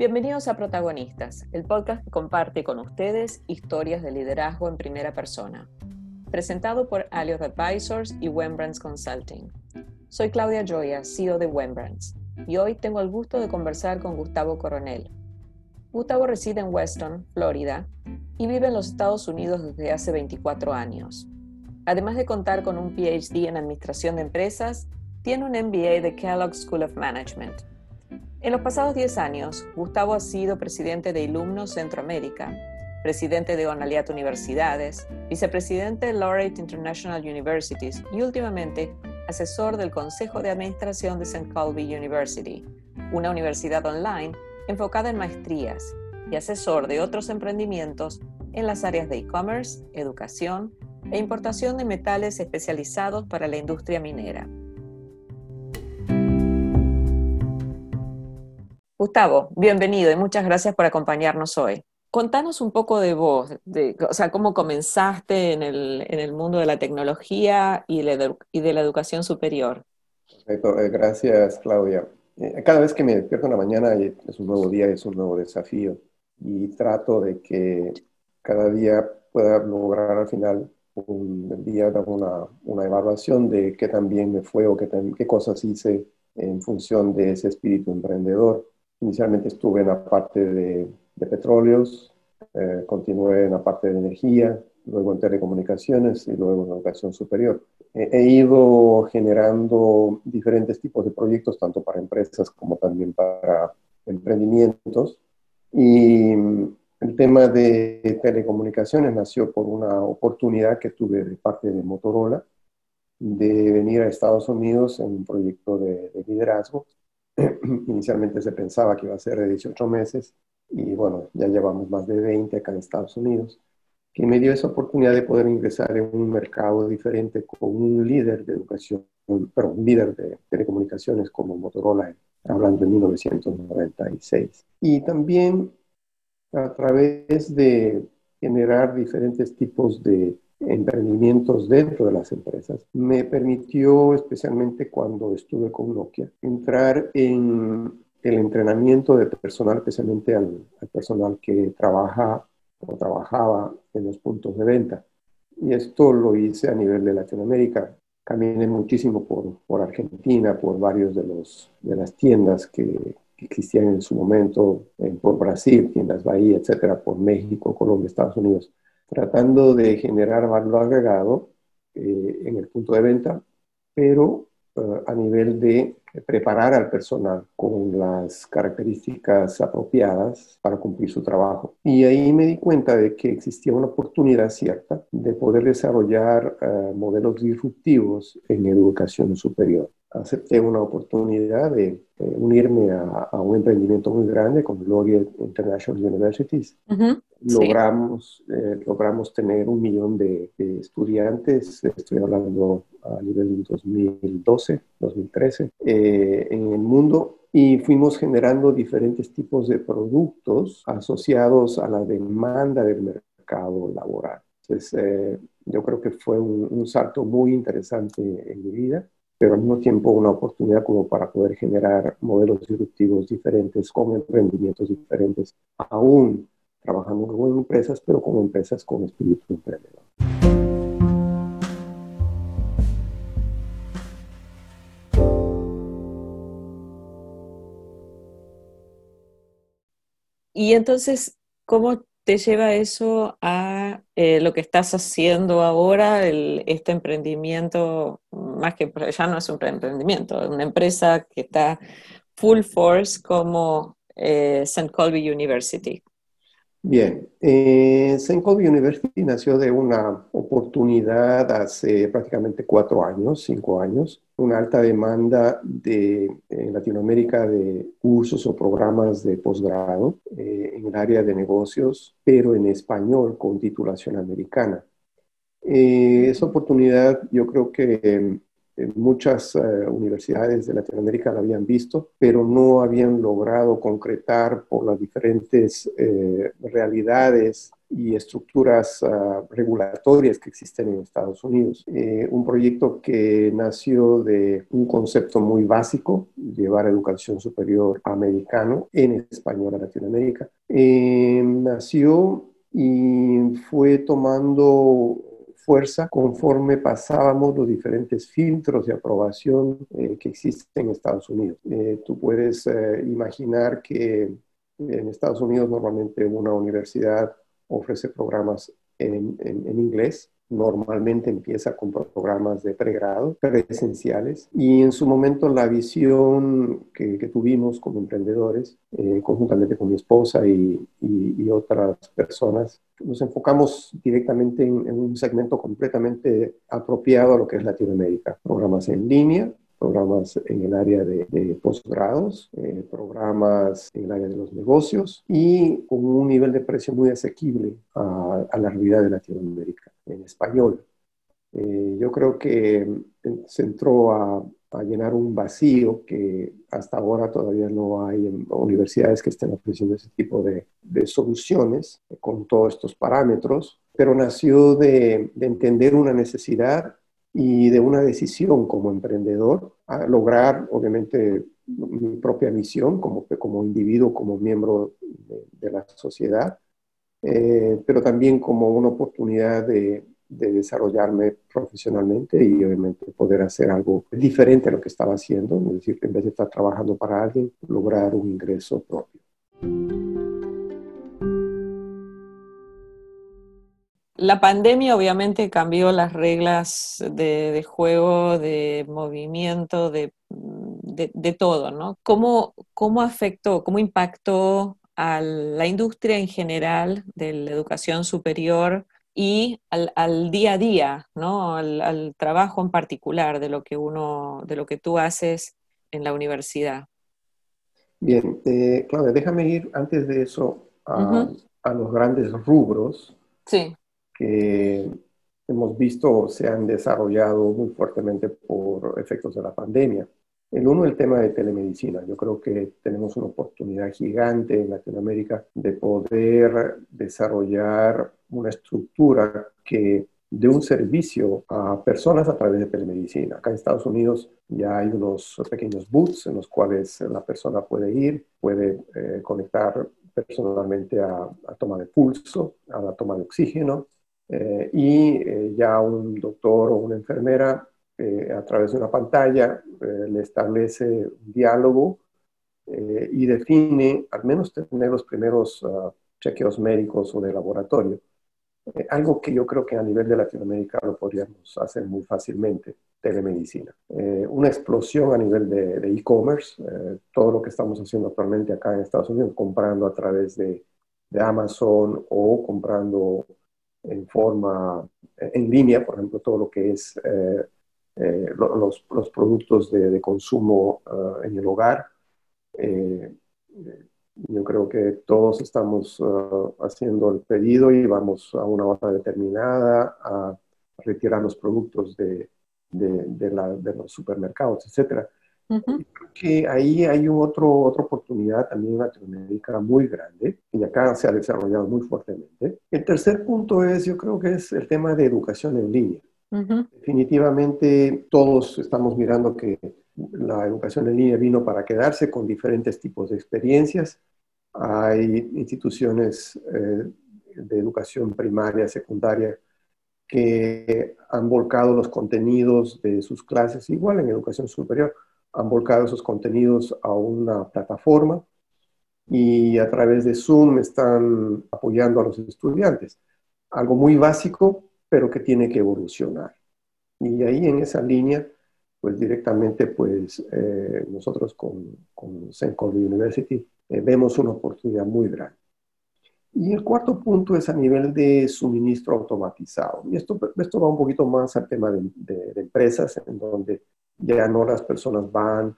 Bienvenidos a Protagonistas, el podcast que comparte con ustedes historias de liderazgo en primera persona. Presentado por Aliot Advisors y Wembrands Consulting. Soy Claudia Joya, CEO de Wembrands, y hoy tengo el gusto de conversar con Gustavo Coronel. Gustavo reside en Weston, Florida, y vive en los Estados Unidos desde hace 24 años. Además de contar con un PhD en Administración de Empresas, tiene un MBA de Kellogg School of Management en los pasados 10 años, Gustavo ha sido presidente de Ilumnos Centroamérica, presidente de Onaliat Universidades, vicepresidente de Laureate International Universities y últimamente asesor del Consejo de Administración de St. Colby University, una universidad online enfocada en maestrías y asesor de otros emprendimientos en las áreas de e-commerce, educación e importación de metales especializados para la industria minera. Gustavo, bienvenido y muchas gracias por acompañarnos hoy. Contanos un poco de vos, de, o sea, cómo comenzaste en el, mundo de la tecnología y, de la educación superior. Perfecto, eh, gracias Claudia. Eh, cada vez que me despierto en la mañana es un nuevo día, es un nuevo desafío y trato de que cada día pueda lograr al final un día una, una evaluación de qué tan bien me fue o qué, qué cosas hice en función de ese espíritu emprendedor. Inicialmente estuve en la parte de, petróleos, eh, continué en la parte de energía, luego en telecomunicaciones y luego en educación superior. He, ido generando diferentes tipos de proyectos, tanto para empresas como también para emprendimientos. Y el tema de telecomunicaciones nació por una oportunidad que tuve de parte de Motorola de venir a Estados Unidos en un proyecto de liderazgo Inicialmente se pensaba que iba a ser de 18 meses y bueno, ya llevamos más de 20 acá en Estados Unidos, que me dio esa oportunidad de poder ingresar en un mercado diferente con un líder de educación, pero un líder de telecomunicaciones como Motorola, hablando de 1996. Y también a través de generar diferentes tipos de emprendimientos dentro de las empresas. Me permitió, especialmente cuando estuve con Nokia, entrar en el entrenamiento de personal, especialmente al, personal que trabaja o trabajaba en los puntos de venta. Y esto lo hice a nivel de Latinoamérica. Caminé muchísimo por, por Argentina, por varios de, los, de las tiendas que, existían en su momento, por Brasil, tiendas Bahía, etcétera, por México, Colombia, Estados Unidos tratando de generar valor agregado eh, en el punto de venta, pero eh, a nivel de preparar al personal con las características apropiadas para cumplir su trabajo. Y ahí me di cuenta de que existía una oportunidad cierta de poder desarrollar eh, modelos disruptivos en educación superior. Acepté una oportunidad de unirme a, un emprendimiento muy grande con Gloria International Universities, logramos, eh, logramos tener un millón de, estudiantes, estoy hablando a nivel de 2012, 2013, eh, en el mundo. Y fuimos generando diferentes tipos de productos asociados a la demanda del mercado laboral. Entonces, eh, yo creo que fue un, un, salto muy interesante en mi vida, pero al mismo tiempo una oportunidad como para poder generar modelos disruptivos diferentes con emprendimientos diferentes, aún trabajando con empresas, pero como empresas con espíritu emprendedor. Y entonces, ¿cómo te lleva eso a eh, lo que estás haciendo ahora, este emprendimiento, más que ya no es un emprendimiento, es una empresa que está full force como eh, St. Colby University? Bien, eh, University nació de una oportunidad hace prácticamente cuatro años, cinco años, una alta demanda de, en Latinoamérica de cursos o programas de posgrado eh, en el área de negocios, pero en español con titulación americana. Eh, esa oportunidad yo creo que muchas universidades de Latinoamérica la habían visto, pero no habían logrado concretar por las diferentes realidades y estructuras uh, regulatorias que existen en Estados Unidos. Eh, un proyecto que nació de un concepto muy básico, llevar educación superior americano en español a Latinoamérica. Eh, nació y fue tomando conforme pasábamos los diferentes filtros de aprobación eh, que existen en Estados Unidos. tú puedes imaginar que en Estados Unidos normalmente una universidad ofrece programas en, inglés. Normalmente empieza con programas de pregrado, presenciales. Y en su momento la visión que, tuvimos como emprendedores, eh, conjuntamente con mi esposa y, otras personas, nos enfocamos directamente en, en un segmento completamente apropiado a lo que es Latinoamérica. Programas en línea, programas en el área de, posgrados, eh, programas en el área de los negocios y con un nivel de precio muy asequible a, la realidad de Latinoamérica en español. Eh, yo creo que se entró a, llenar un vacío que hasta ahora todavía no hay en universidades que estén ofreciendo ese tipo de, soluciones con todos estos parámetros, pero nació de, de entender una necesidad y de una decisión como emprendedor a lograr, obviamente, mi propia misión como, como individuo, como miembro de, la sociedad, eh, pero también como una oportunidad de, de, desarrollarme profesionalmente y obviamente poder hacer algo diferente a lo que estaba haciendo, es decir, en vez de estar trabajando para alguien, lograr un ingreso propio. La pandemia obviamente cambió las reglas de, juego, de movimiento, de, todo, ¿no? ¿Cómo, ¿Cómo, afectó, cómo impactó a la industria en general de la educación superior y al, día a día, ¿no? Al, trabajo en particular de lo que uno, de lo que tú haces en la universidad? Bien, eh, Claudia, déjame ir antes de eso a, a los grandes rubros. Sí que hemos visto se han desarrollado muy fuertemente por efectos de la pandemia. El uno, el tema de telemedicina. Yo creo que tenemos una oportunidad gigante en Latinoamérica de poder desarrollar una estructura que de un servicio a personas a través de telemedicina. Acá en Estados Unidos ya hay unos pequeños booths en los cuales la persona puede ir, puede eh, conectar personalmente a, a toma de pulso, a la toma de oxígeno, eh, y eh, ya un doctor o una enfermera eh, a través de una pantalla le establece un diálogo y define, al menos tener los primeros uh, chequeos médicos o de laboratorio. algo que yo creo que a nivel de Latinoamérica lo podríamos hacer muy fácilmente, telemedicina. una explosión a nivel de e-commerce, todo lo que estamos haciendo actualmente acá en Estados Unidos, comprando a través de, de Amazon o comprando en forma eh, en línea, por ejemplo, todo lo que es eh, eh, los, los, productos de, consumo en el hogar. yo creo que todos estamos haciendo el pedido y vamos a una hora determinada a retirar los productos de, de, de los supermercados, etcétera que ahí hay otro, otra oportunidad también en Latinoamérica muy grande y acá se ha desarrollado muy fuertemente. El tercer punto es, yo creo que es el tema de educación en línea. Definitivamente todos estamos mirando que la educación en línea vino para quedarse con diferentes tipos de experiencias. Hay instituciones eh, de educación primaria, secundaria, que han volcado los contenidos de sus clases, igual en educación superior, han volcado esos contenidos a una plataforma y a través de Zoom están apoyando a los estudiantes. Algo muy básico, pero que tiene que evolucionar. Y ahí en esa línea, pues directamente, pues eh, nosotros con, con University eh, vemos una oportunidad muy grande. Y el cuarto punto es a nivel de suministro automatizado. Y esto, esto va un poquito más al tema de, de empresas, en donde ya no las personas van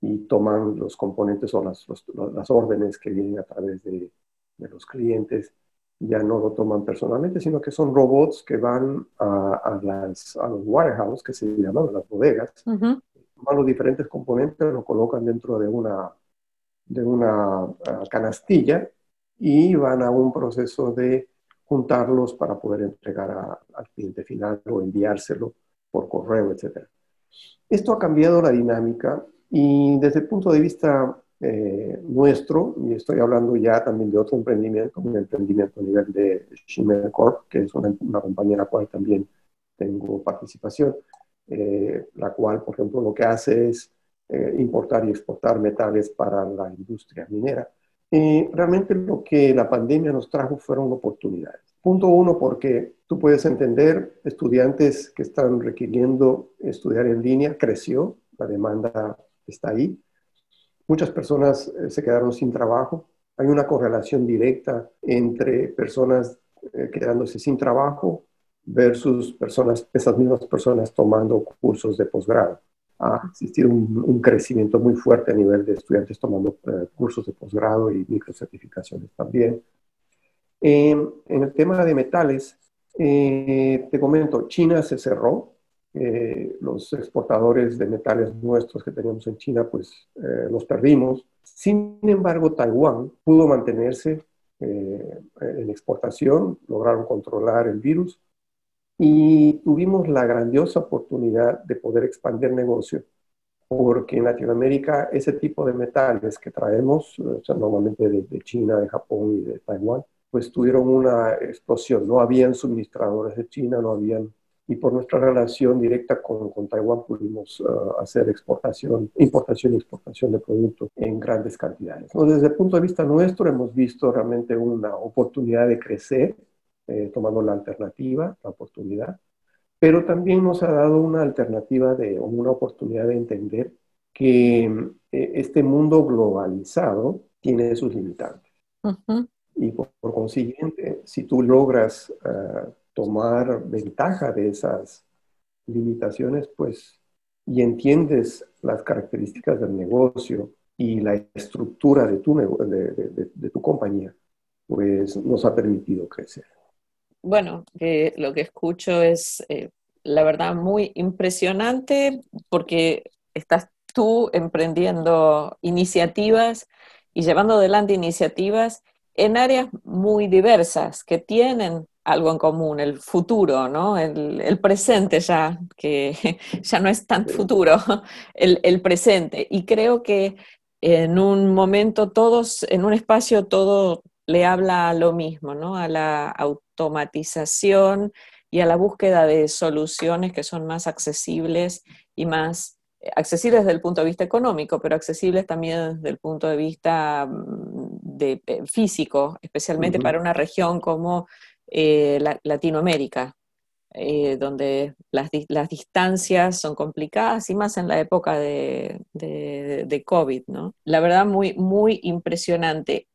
y toman los componentes o las, las órdenes que vienen a través de, de, los clientes ya no lo toman personalmente, sino que son robots que van a, las, a los warehouses, que se llaman las bodegas, toman los diferentes componentes, los colocan dentro de una, de una ah, canastilla y van a un proceso de juntarlos para poder entregar al cliente final o enviárselo por correo, etc. Esto ha cambiado la dinámica y desde el punto de vista eh, nuestro, y estoy hablando ya también de otro emprendimiento, un emprendimiento a nivel de Shimmer Corp, que es una, compañía en la cual también tengo participación, eh, la cual, por ejemplo, lo que hace es eh, importar y exportar metales para la industria minera. Y realmente lo que la pandemia nos trajo fueron oportunidades. Punto uno, porque tú puedes entender, estudiantes que están requiriendo estudiar en línea, creció, la demanda está ahí. Muchas personas eh, se quedaron sin trabajo. Hay una correlación directa entre personas eh, quedándose sin trabajo versus personas, esas mismas personas tomando cursos de posgrado. Ha existido un, crecimiento muy fuerte a nivel de estudiantes tomando eh, cursos de posgrado y microcertificaciones también. en el tema de metales, te comento, China se cerró, eh, los exportadores de metales nuestros que teníamos en China, pues eh, los perdimos. Sin embargo, Taiwán pudo mantenerse eh, en exportación, lograron controlar el virus y tuvimos la grandiosa oportunidad de poder expandir negocio, porque en Latinoamérica ese tipo de metales que traemos, normalmente de, de China, de Japón y de Taiwán, pues tuvieron una explosión. No habían suministradores de China, no habían y por nuestra relación directa con, con Taiwán pudimos uh, hacer exportación, importación y exportación de productos en grandes cantidades. Entonces, desde el punto de vista nuestro, hemos visto realmente una oportunidad de crecer, eh, tomando la alternativa, la oportunidad, pero también nos ha dado una alternativa de, una oportunidad de entender que eh, este mundo globalizado tiene sus limitantes. Y por, consiguiente, si tú logras uh, tomar ventaja de esas limitaciones, pues, y entiendes las características del negocio y la estructura de tu, de, tu compañía, pues nos ha permitido crecer. Bueno, lo que escucho es, eh, la verdad, muy impresionante porque estás tú emprendiendo iniciativas y llevando adelante iniciativas en áreas muy diversas que tienen algo en común, el futuro, ¿no? El, presente ya, que ya no es tan futuro, el, presente. Y creo que en un momento todos, en un espacio todo le habla a lo mismo, ¿no? A la automatización y a la búsqueda de soluciones que son más accesibles y más accesibles desde el punto de vista económico, pero accesibles también desde el punto de vista mm, de, eh, físico, especialmente para una región como eh, Latinoamérica, eh, donde las, distancias son complicadas y más en la época de, COVID, ¿no? La verdad, muy, muy impresionante.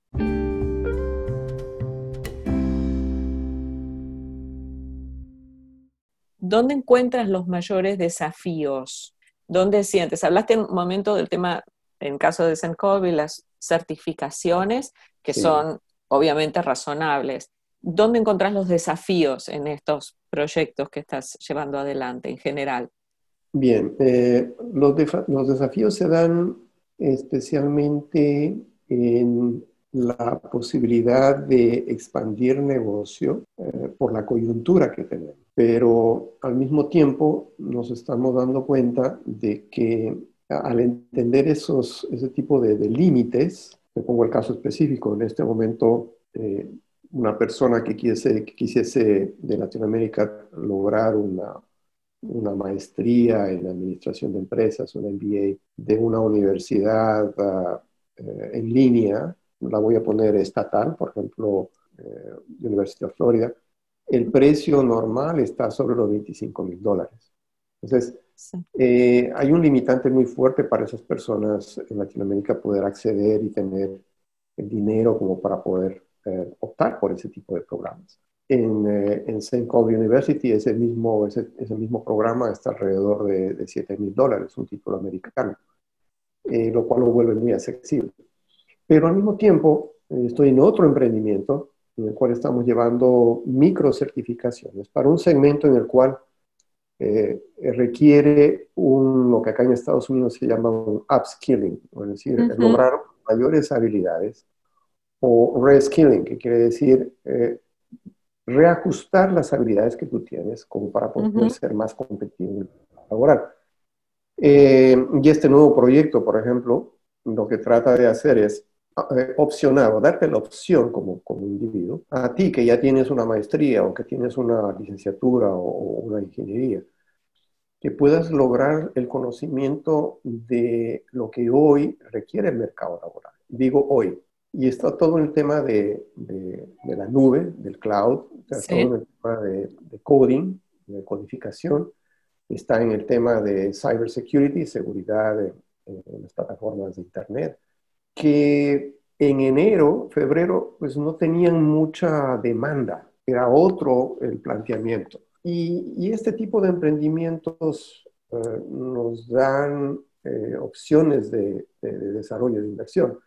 ¿Dónde encuentras los mayores desafíos? ¿Dónde sientes? Hablaste en un momento del tema, en caso de y las certificaciones, que son obviamente razonables. ¿Dónde encontrás los desafíos en estos proyectos que estás llevando adelante en general? Bien, eh, los, desafíos se dan especialmente en la posibilidad de expandir negocio eh, por la coyuntura que tenemos. Pero al mismo tiempo nos estamos dando cuenta de que al entender esos, ese tipo de, límites, me pongo el caso específico, en este momento eh, una persona que quisiese, quisiese de Latinoamérica lograr una, una maestría en administración de empresas, un MBA de una universidad eh, en línea, la voy a poner estatal, por ejemplo, eh, Universidad de Florida, el precio normal está sobre los 25 mil dólares. Entonces, eh, hay un limitante muy fuerte para esas personas en Latinoamérica poder acceder y tener el dinero como para poder eh, optar por ese tipo de programas. En, eh, en St. Cloud University ese mismo, ese, ese, mismo programa está alrededor de, de 7 mil dólares, un título americano, eh, lo cual lo vuelve muy accesible. Pero al mismo tiempo estoy en otro emprendimiento en el cual estamos llevando micro certificaciones para un segmento en el cual eh, requiere un, lo que acá en Estados Unidos se llama un upskilling, es decir, lograr mayores habilidades, o reskilling, que quiere decir eh, reajustar las habilidades que tú tienes como para poder ser más competitivo laboral. Eh, y este nuevo proyecto, por ejemplo, lo que trata de hacer es eh, opcionar o darte la opción como, como individuo, a ti que ya tienes una maestría o que tienes una licenciatura o, una ingeniería, que puedas lograr el conocimiento de lo que hoy requiere el mercado laboral. Digo hoy. Y está todo el tema de, de, la nube, del cloud, está todo el tema de, de coding, de codificación, está en el tema de cybersecurity, seguridad en, las plataformas de Internet, que en enero, febrero, pues no tenían mucha demanda, era otro el planteamiento. Y, este tipo de emprendimientos eh, nos dan eh, opciones de, de, desarrollo de inversión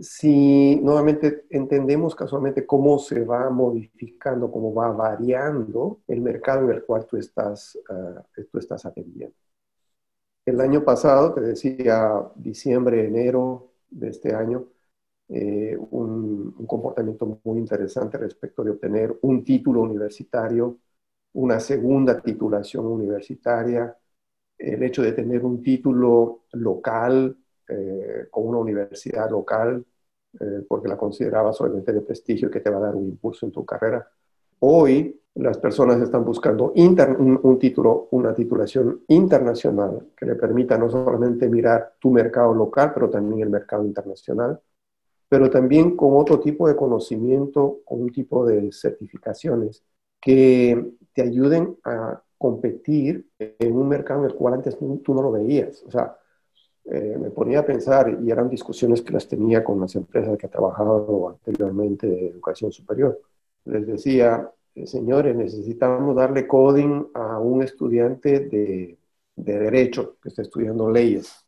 si nuevamente entendemos casualmente cómo se va modificando, cómo va variando el mercado en el cual tú estás, uh, tú estás atendiendo. El año pasado, te decía, diciembre, enero de este año, eh, un, comportamiento muy interesante respecto de obtener un título universitario, una segunda titulación universitaria, el hecho de tener un título local eh, con una universidad local, eh, porque la consideraba solamente de prestigio que te va a dar un impulso en tu carrera. Hoy las personas están buscando un, título, una titulación internacional que le permita no solamente mirar tu mercado local, pero también el mercado internacional, pero también con otro tipo de conocimiento, con un tipo de certificaciones que te ayuden a competir en un mercado en el cual antes tú no lo veías. O sea, eh, me ponía a pensar, y eran discusiones que las tenía con las empresas que he trabajado anteriormente de educación superior. Les decía, eh, señores, necesitamos darle coding a un estudiante de, de derecho que está estudiando leyes,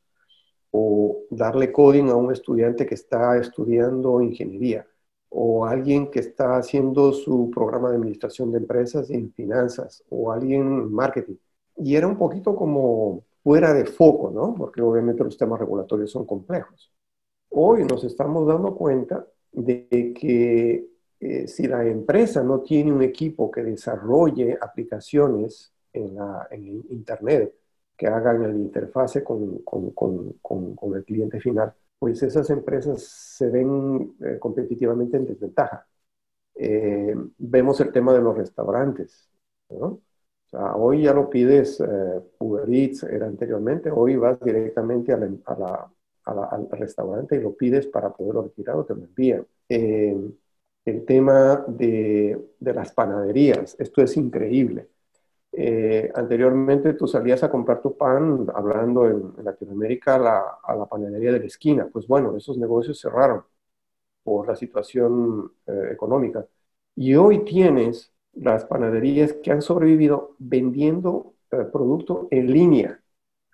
o darle coding a un estudiante que está estudiando ingeniería, o alguien que está haciendo su programa de administración de empresas en finanzas, o alguien en marketing. Y era un poquito como fuera de foco, ¿no? Porque obviamente los temas regulatorios son complejos. Hoy nos estamos dando cuenta de que eh, si la empresa no tiene un equipo que desarrolle aplicaciones en, la, en Internet, que hagan la interfase con, con, con, con, el cliente final, pues esas empresas se ven eh, competitivamente en desventaja. Eh, vemos el tema de los restaurantes, ¿no? hoy ya lo pides eh, Uber Eats, era anteriormente, hoy vas directamente al restaurante y lo pides para poderlo retirar o te lo envían. Eh, el tema de, las panaderías, esto es increíble. Eh, anteriormente tú salías a comprar tu pan, hablando en, Latinoamérica, a la, panadería de la esquina. Pues bueno, esos negocios cerraron por la situación económica. Y hoy tienes las panaderías que han sobrevivido vendiendo eh, producto en línea.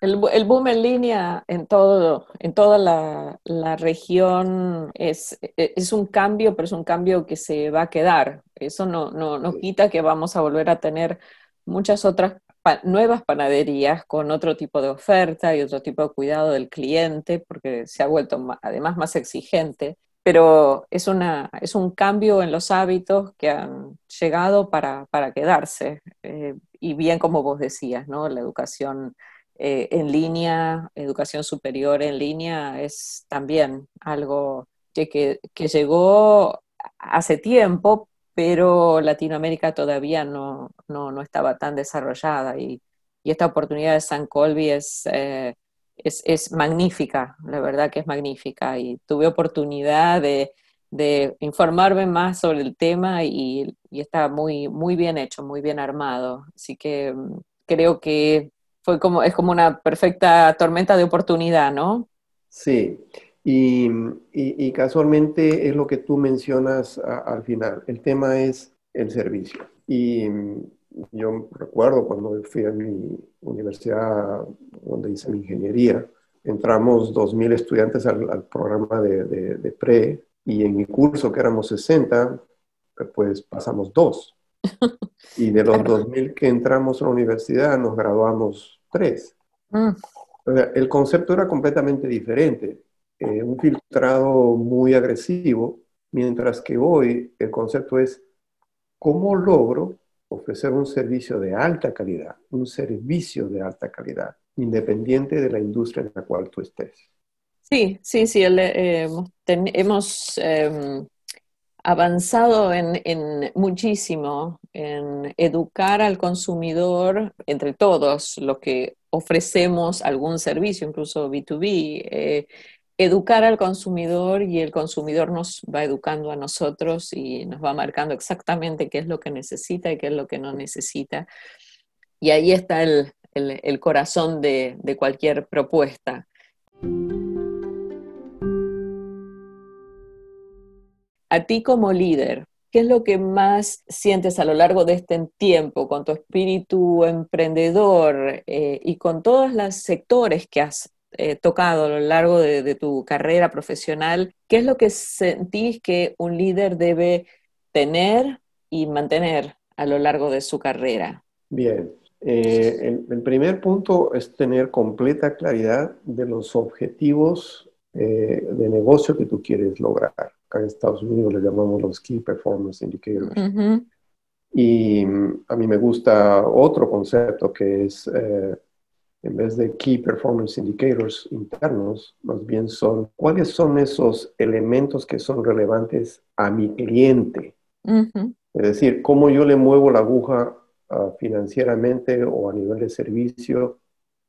El, boom en línea en, todo, en toda la, región es, es, un cambio, pero es un cambio que se va a quedar. Eso no, no, no quita que vamos a volver a tener muchas otras nuevas panaderías con otro tipo de oferta y otro tipo de cuidado del cliente, porque se ha vuelto además más exigente pero es, una, es un cambio en los hábitos que han llegado para, para quedarse. Eh, y bien como vos decías, ¿no? La educación eh, en línea, educación superior en línea es también algo que, que, llegó hace tiempo, pero Latinoamérica todavía no, no, no estaba tan desarrollada y, y, esta oportunidad de San Colby es... Eh, es, es, magnífica, la verdad que es magnífica. Y tuve oportunidad de, de informarme más sobre el tema y, y, está muy, muy bien hecho, muy bien armado. Así que mm, creo que fue como, es como una perfecta tormenta de oportunidad, ¿no? Sí, y, y, casualmente es lo que tú mencionas al final. El tema es el servicio. Y yo recuerdo cuando fui a mi universidad donde hice mi ingeniería, entramos 2.000 estudiantes al, programa de, de, pre y en mi curso, que éramos 60, pues pasamos dos. Y de los 2.000 que entramos a la universidad, nos graduamos tres. Mm. el concepto era completamente diferente. Eh, un filtrado muy agresivo, mientras que hoy el concepto es cómo logro ofrecer un servicio de alta calidad, un servicio de alta calidad, independiente de la industria en la cual tú estés. Sí, sí, sí. Eh, hemos em, avanzado en, muchísimo en educar al consumidor, entre todos los que ofrecemos algún servicio, incluso B2B, eh, educar al consumidor y el consumidor nos va educando a nosotros y nos va marcando exactamente qué es lo que necesita y qué es lo que no necesita. Y ahí está el, corazón de, de cualquier propuesta. A ti como líder, ¿qué es lo que más sientes a lo largo de este tiempo con tu espíritu emprendedor eh, y con todos los sectores que has eh, tocado a lo largo de, tu carrera profesional? ¿Qué es lo que sentís que un líder debe tener y mantener a lo largo de su carrera? Bien, eh, el, primer punto es tener completa claridad de los objetivos de negocio que tú quieres lograr acá en Estados Unidos le llamamos los Key Performance Indicators. Y mm, a mí me gusta otro concepto que es, eh, en vez de Key Performance Indicators internos, más bien son cuáles son esos elementos que son relevantes a mi cliente. Es decir, cómo yo le muevo la aguja ah, financieramente o a nivel de servicio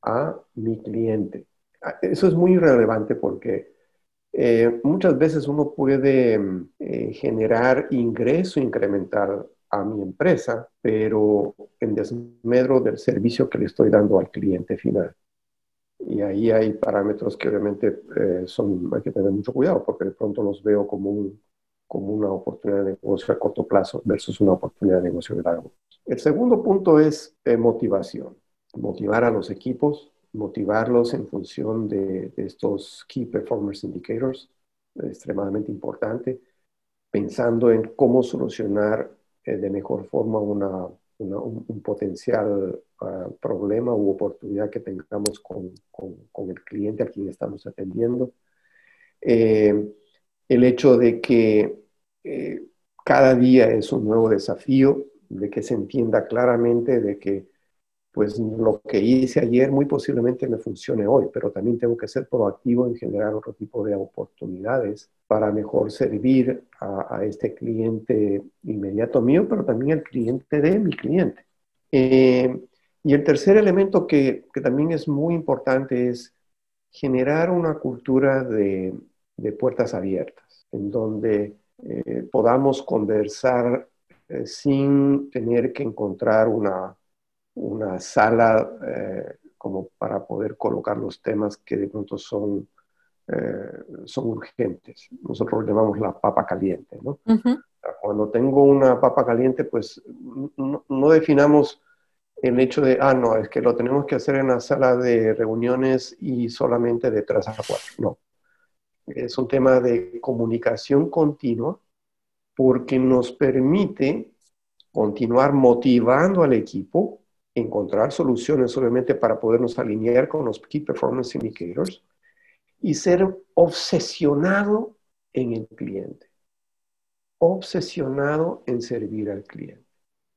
a mi cliente. Ah, eso es muy relevante porque eh, muchas veces uno puede eh, generar ingreso incremental a mi empresa, pero en desmedro del servicio que le estoy dando al cliente final. Y ahí hay parámetros que obviamente eh, son, hay que tener mucho cuidado porque de pronto los veo como, un, como una oportunidad de negocio a corto plazo versus una oportunidad de negocio de largo. El segundo punto es motivación. Motivar a los equipos motivarlos en función de, estos Key Performance Indicators, extremadamente importante, pensando en cómo solucionar eh, de mejor forma una, un, potencial ah, problema u oportunidad que tengamos con, con, el cliente a quien estamos atendiendo. Eh, el hecho de que eh, cada día es un nuevo desafío, de que se entienda claramente de que pues lo que hice ayer muy posiblemente me funcione hoy, pero también tengo que ser proactivo en generar otro tipo de oportunidades para mejor servir a, este cliente inmediato mío, pero también al cliente de mi cliente. Eh, y el tercer elemento que, que, también es muy importante es generar una cultura de, de puertas abiertas, en donde eh, podamos conversar eh, sin tener que encontrar una una sala eh, como para poder colocar los temas que de pronto son, eh, son urgentes. Nosotros llamamos la papa caliente, ¿no? Cuando tengo una papa caliente, pues no, definamos el hecho de, ah, no, es que lo tenemos que hacer en la sala de reuniones y solamente de tres a cuatro. No. Es un tema de comunicación continua porque nos permite continuar motivando al equipo encontrar soluciones obviamente para podernos alinear con los Key Performance Indicators y ser obsesionado en el cliente, obsesionado en servir al cliente.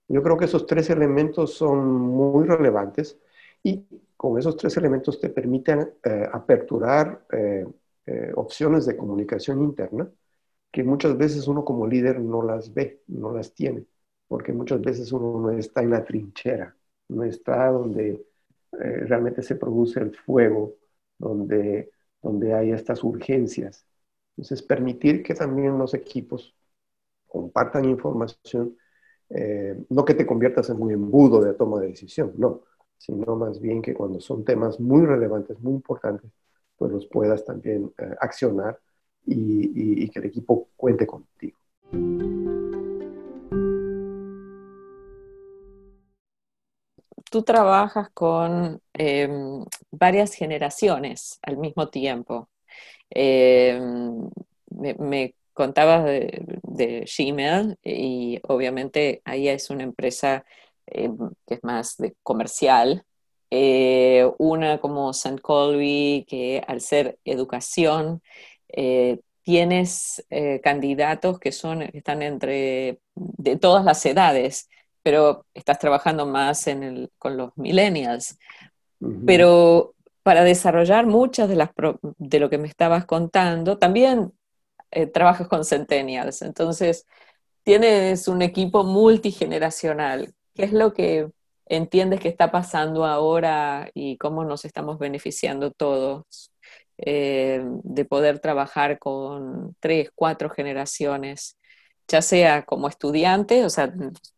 Yo creo que esos tres elementos son muy relevantes y con esos tres elementos te permiten eh, aperturar eh, eh, opciones de comunicación interna que muchas veces uno como líder no las ve, no las tiene, porque muchas veces uno no está en la trinchera no está donde eh, realmente se produce el fuego, donde, donde hay estas urgencias. Entonces, permitir que también los equipos compartan información, eh, no que te conviertas en un embudo de toma de decisión, no, sino más bien que cuando son temas muy relevantes, muy importantes, pues los puedas también eh, accionar y que el equipo cuente contigo. Tú trabajas con em, varias generaciones al mismo tiempo. Em, me, contabas de, Gmail y obviamente ahí es una empresa eh, que es más de comercial. Eh, una como St. Colby, que al ser educación, tienes candidatos que son, están entre de todas las edades, pero estás trabajando más en el, con los millennials. Pero para desarrollar muchas de las de lo que me estabas contando, también eh, trabajas con centennials. Entonces, tienes un equipo multigeneracional. ¿Qué es lo que entiendes que está pasando ahora y cómo nos estamos beneficiando todos eh, de poder trabajar con tres, cuatro generaciones? Ya sea como estudiante, o sea,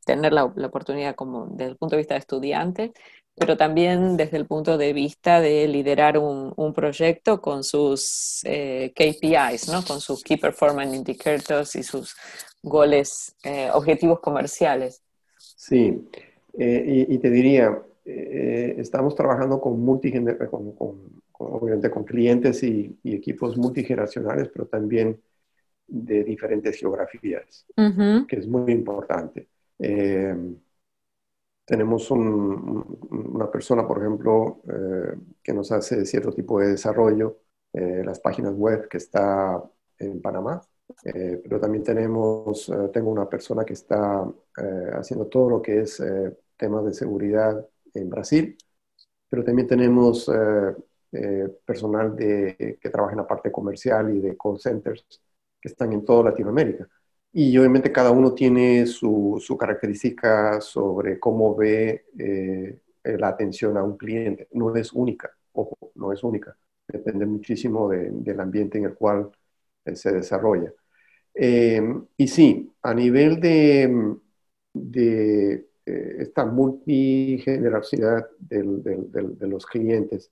tener la, la, oportunidad como desde el punto de vista de estudiante, pero también desde el punto de vista de liderar un, un proyecto con sus eh, KPIs, ¿no? con sus Key Performance Indicators y sus goles, eh, objetivos comerciales. Sí, eh, y, te diría, estamos trabajando con, con, con, obviamente con clientes y, y, equipos multigeneracionales, pero también de diferentes geografías, que es muy importante. Tenemos una persona, por ejemplo, eh, que nos hace cierto tipo de desarrollo, eh, las páginas web que está en Panamá, eh, pero también tenemos, tengo una persona que está haciendo todo lo que es temas de seguridad en Brasil, pero también tenemos personal de, que trabaja en la parte comercial y de call centers que están en toda Latinoamérica. Y obviamente cada uno tiene su, su característica sobre cómo ve eh, la atención a un cliente. No es única, ojo, no es única. Depende muchísimo del ambiente en el cual eh, se desarrolla. Eh, y sí, a nivel de, de esta multigeneralidad de los clientes,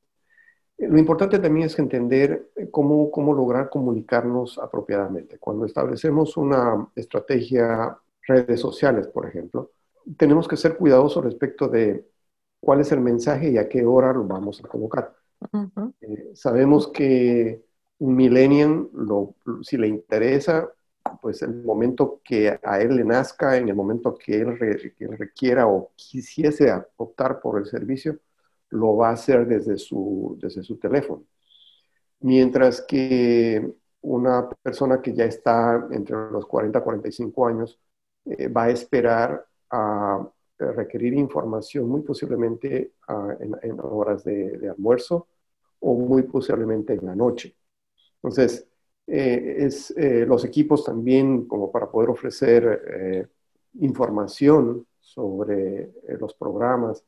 lo importante también es entender eh, cómo, cómo lograr comunicarnos apropiadamente. Cuando establecemos una estrategia, redes sociales, por ejemplo, tenemos que ser cuidadosos respecto de cuál es el mensaje y a qué hora lo vamos a colocar. Eh, sabemos que un millennial, lo, si le interesa, pues el momento que a él le nazca, en el momento que él, que él requiera o quisiese optar por el servicio, lo va a hacer desde su, desde su teléfono. Mientras que una persona que ya está entre los 40 y 45 años eh, va a esperar a requerir información muy posiblemente ah, en, horas de, almuerzo o muy posiblemente en la noche. Entonces, eh, es, eh, los equipos también como para poder ofrecer información sobre los programas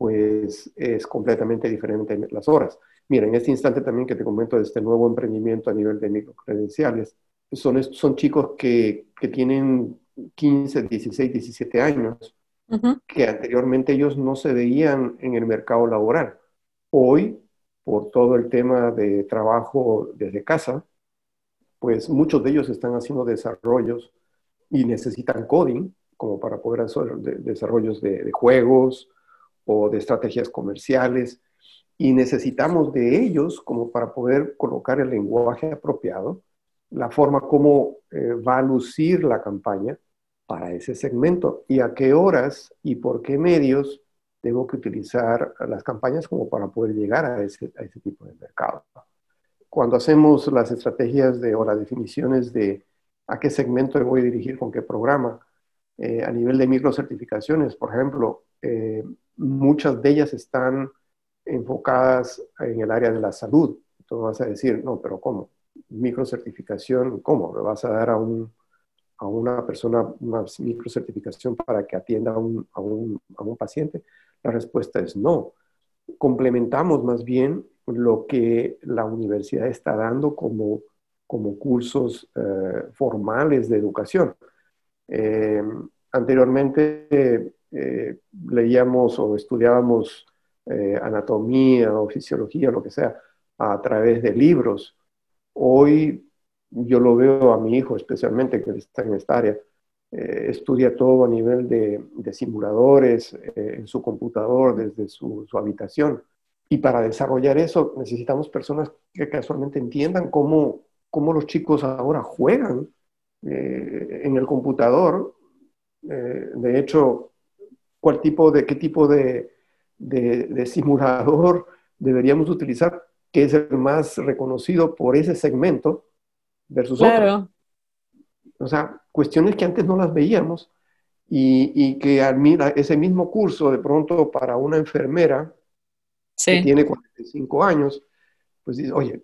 pues es completamente diferente en las horas. Mira, en este instante también que te comento de este nuevo emprendimiento a nivel de microcredenciales, son, son chicos que, que tienen 15, 16, 17 años, que anteriormente ellos no se veían en el mercado laboral. Hoy, por todo el tema de trabajo desde casa, pues muchos de ellos están haciendo desarrollos y necesitan coding como para poder hacer desarrollos de, de juegos, o de estrategias comerciales y necesitamos de ellos como para poder colocar el lenguaje apropiado, la forma como eh, va a lucir la campaña para ese segmento y a qué horas y por qué medios tengo que utilizar las campañas como para poder llegar a ese, a ese tipo de mercado. Cuando hacemos las estrategias de, o las definiciones de a qué segmento me voy a dirigir con qué programa, eh, a nivel de microcertificaciones, por ejemplo, eh, muchas de ellas están enfocadas en el área de la salud. Entonces vas a decir, no, pero ¿cómo? Microcertificación, ¿cómo? ¿Le vas a dar a, un, a una persona una microcertificación para que atienda a un, a, un, a un, paciente? La respuesta es no. Complementamos más bien lo que la universidad está dando como, como cursos eh, formales de educación. Eh, anteriormente eh, leíamos o estudiábamos eh, anatomía o fisiología, lo que sea, a través de libros. Hoy yo lo veo a mi hijo especialmente, que está en esta área, eh, estudia todo a nivel de, simuladores en su computador desde su, habitación. Y para desarrollar eso necesitamos personas que casualmente entiendan cómo, cómo los chicos ahora juegan eh, en el computador. Eh, de hecho, ¿cuál tipo de, qué tipo de, de, simulador deberíamos utilizar, que es el más reconocido por ese segmento versus claro. O sea, cuestiones que antes no las veíamos y, y que admira ese mismo curso de pronto para una enfermera que tiene 45 años, pues dice, oye,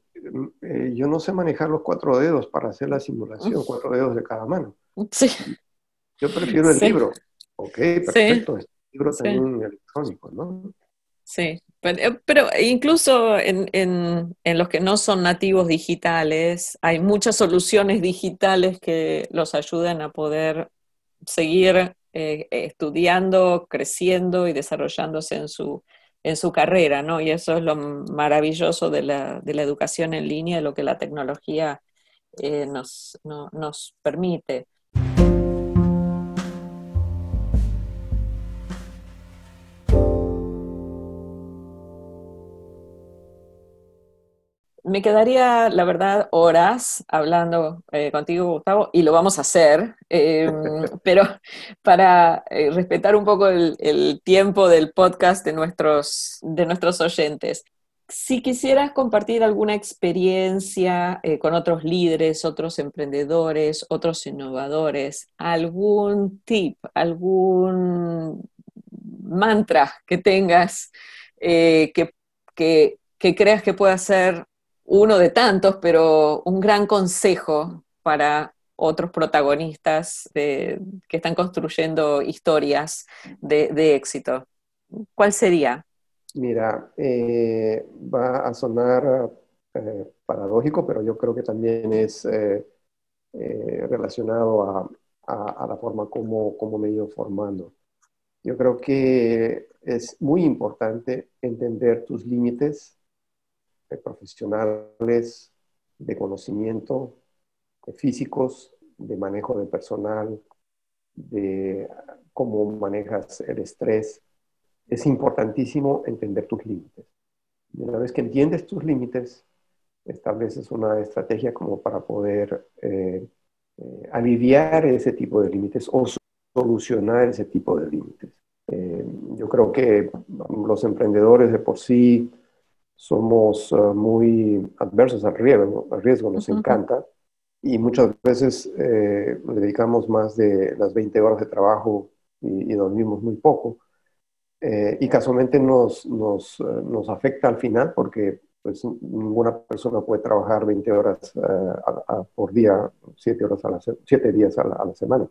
eh, yo no sé manejar los cuatro dedos para hacer la simulación, cuatro dedos de cada mano. Sí. Yo prefiero el libro. Ok, perfecto. El libro también electrónico, ¿no? Sí, eh, pero, incluso en, en, los que no son nativos digitales, hay muchas soluciones digitales que los ayudan a poder seguir eh, estudiando, creciendo y desarrollándose en su, en su carrera, ¿no? Y eso es lo maravilloso de la, de la educación en línea, de lo que la tecnología eh, nos, nos permite. Me quedaría, la verdad, horas hablando eh, contigo, Gustavo, y lo vamos a hacer, em, pero para eh, respetar un poco el, tiempo del podcast de nuestros, de nuestros oyentes. Si quisieras compartir alguna experiencia eh, con otros líderes, otros emprendedores, otros innovadores, algún tip, algún mantra que tengas que, que, que creas que pueda ser uno de tantos, pero un gran consejo para otros protagonistas que están construyendo historias de, éxito. ¿Cuál sería? Mira, eh, va a sonar eh, paradójico, pero yo creo que también es eh, relacionado a, la forma como, como me he ido formando. Yo creo que es muy importante entender tus límites de profesionales, de conocimiento, de físicos, de manejo de personal, de cómo manejas el estrés. Es importantísimo entender tus límites. Y una vez que entiendes tus límites, estableces una estrategia como para poder eh, eh, aliviar ese tipo de límites o solucionar ese tipo de límites. Eh, yo creo que los emprendedores de por sí somos eh, muy adversos al riesgo, al riesgo nos encanta y muchas veces eh, dedicamos más de las 20 horas de trabajo y, dormimos muy poco. Eh, y casualmente nos, nos, nos, afecta al final porque pues, ninguna persona puede trabajar 20 horas por día, 7, horas a la, 7 días a la semana.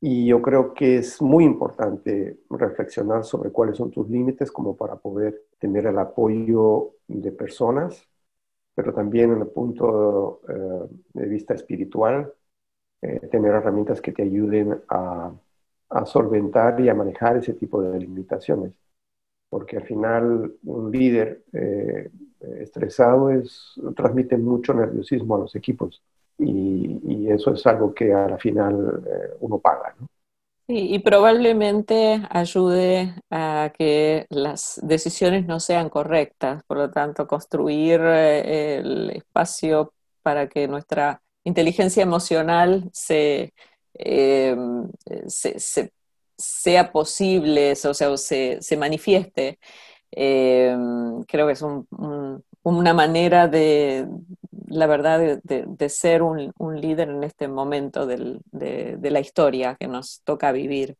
Y yo creo que es muy importante reflexionar sobre cuáles son tus límites como para poder tener el apoyo de personas, pero también en el punto eh, de vista espiritual, eh, tener herramientas que te ayuden a, a, solventar y a manejar ese tipo de limitaciones. Porque al final un líder eh, estresado es, transmite mucho nerviosismo a los equipos y, eso es algo que a la final eh, uno paga. ¿no? y probablemente ayude a que las decisiones no sean correctas, por lo tanto, construir eh, el espacio para que nuestra inteligencia emocional se, em, sea posible, o sea, se, se manifieste. Em, creo que es una manera de, la verdad, de, ser un, líder en este momento de, la historia que nos toca vivir.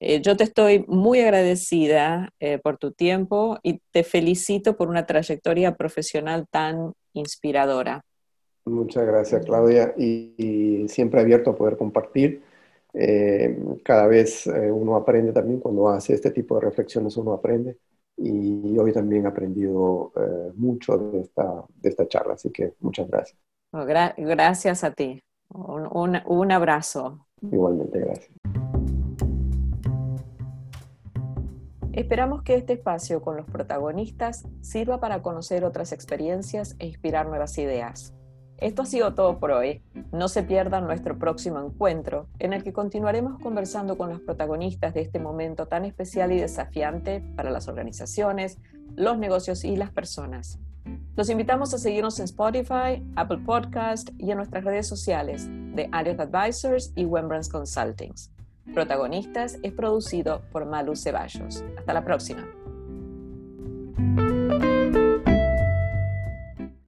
Eh, yo te estoy muy agradecida eh, por tu tiempo y te felicito por una trayectoria profesional tan inspiradora. Muchas gracias, Claudia, y siempre abierto a poder compartir eh, cada vez eh, uno aprende también cuando hace este tipo de reflexiones, uno aprende. Y hoy también he aprendido eh, mucho de esta, de esta charla, así que muchas gracias. Gracias a ti. Un, un abrazo. Igualmente, gracias. Esperamos que este espacio con los protagonistas sirva para conocer otras experiencias e inspirar nuevas ideas. Esto ha sido todo por hoy. No se pierdan nuestro próximo encuentro, en el que continuaremos conversando con los protagonistas de este momento tan especial y desafiante para las organizaciones, los negocios y las personas. Los invitamos a seguirnos en Spotify, Apple Podcast y en nuestras redes sociales de Arias Advisors y Wembrands Consultings. Protagonistas es producido por Malu Ceballos. Hasta la próxima.